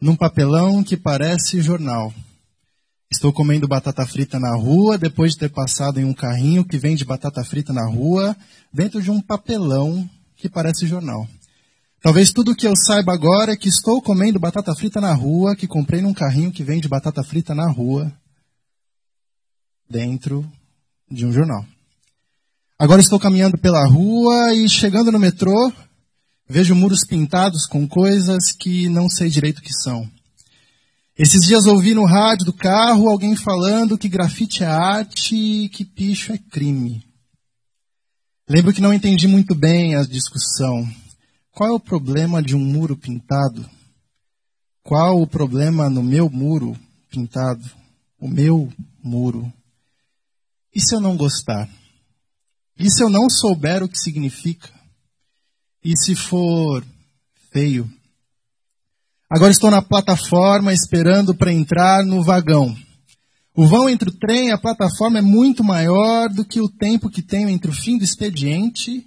num papelão que parece jornal. Estou comendo batata frita na rua depois de ter passado em um carrinho que vende batata frita na rua, dentro de um papelão que parece jornal. Talvez tudo o que eu saiba agora é que estou comendo batata frita na rua, que comprei num carrinho que vende batata frita na rua, dentro de um jornal. Agora estou caminhando pela rua e chegando no metrô, vejo muros pintados com coisas que não sei direito o que são. Esses dias ouvi no rádio do carro alguém falando que grafite é arte e que picho é crime. Lembro que não entendi muito bem a discussão. Qual é o problema de um muro pintado? Qual o problema no meu muro pintado? O meu muro. E se eu não gostar? E se eu não souber o que significa? E se for feio? Agora estou na plataforma esperando para entrar no vagão. O vão entre o trem e a plataforma é muito maior do que o tempo que tenho entre o fim do expediente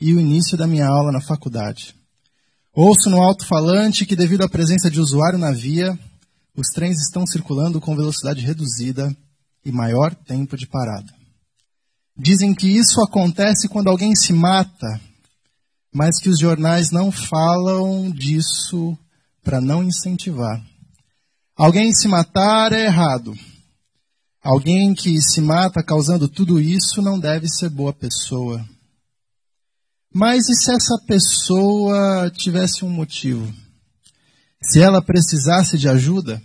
e o início da minha aula na faculdade. Ouço no alto-falante que, devido à presença de usuário na via, os trens estão circulando com velocidade reduzida e maior tempo de parada. Dizem que isso acontece quando alguém se mata, mas que os jornais não falam disso para não incentivar. Alguém se matar é errado. Alguém que se mata causando tudo isso não deve ser boa pessoa. Mas e se essa pessoa tivesse um motivo? Se ela precisasse de ajuda?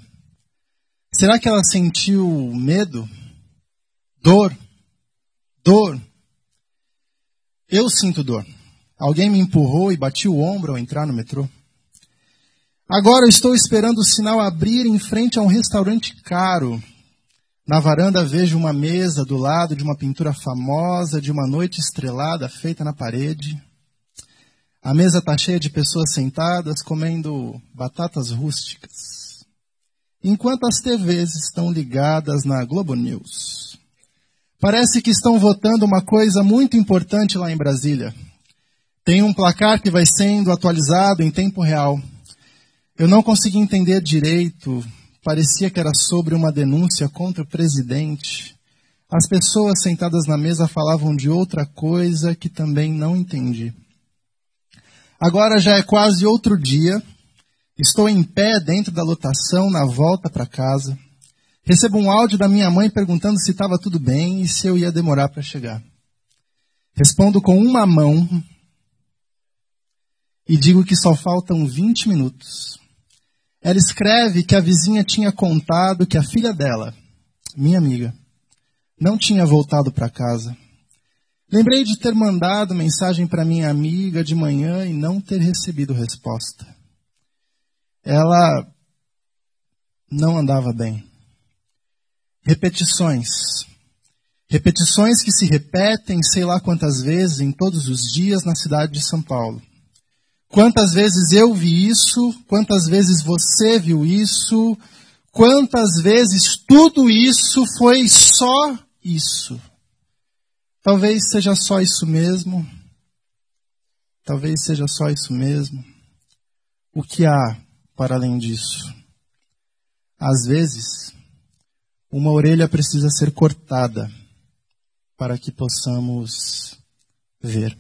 Será que ela sentiu medo? Dor? Dor. Eu sinto dor. Alguém me empurrou e bati o ombro ao entrar no metrô. Agora estou esperando o sinal abrir em frente a um restaurante caro. Na varanda vejo uma mesa do lado de uma pintura famosa de uma noite estrelada feita na parede. A mesa está cheia de pessoas sentadas comendo batatas rústicas, enquanto as TVs estão ligadas na Globo News. Parece que estão votando uma coisa muito importante lá em Brasília. Tem um placar que vai sendo atualizado em tempo real. Eu não consegui entender direito. Parecia que era sobre uma denúncia contra o presidente. As pessoas sentadas na mesa falavam de outra coisa que também não entendi. Agora já é quase outro dia. Estou em pé dentro da lotação na volta para casa. Recebo um áudio da minha mãe perguntando se estava tudo bem e se eu ia demorar para chegar. Respondo com uma mão e digo que só faltam 20 minutos. Ela escreve que a vizinha tinha contado que a filha dela, minha amiga, não tinha voltado para casa. Lembrei de ter mandado mensagem para minha amiga de manhã e não ter recebido resposta. Ela não andava bem. Repetições. Repetições que se repetem sei lá quantas vezes em todos os dias na cidade de São Paulo. Quantas vezes eu vi isso, quantas vezes você viu isso, quantas vezes tudo isso foi só isso. Talvez seja só isso mesmo. Talvez seja só isso mesmo. O que há para além disso? Às vezes, uma orelha precisa ser cortada para que possamos ver.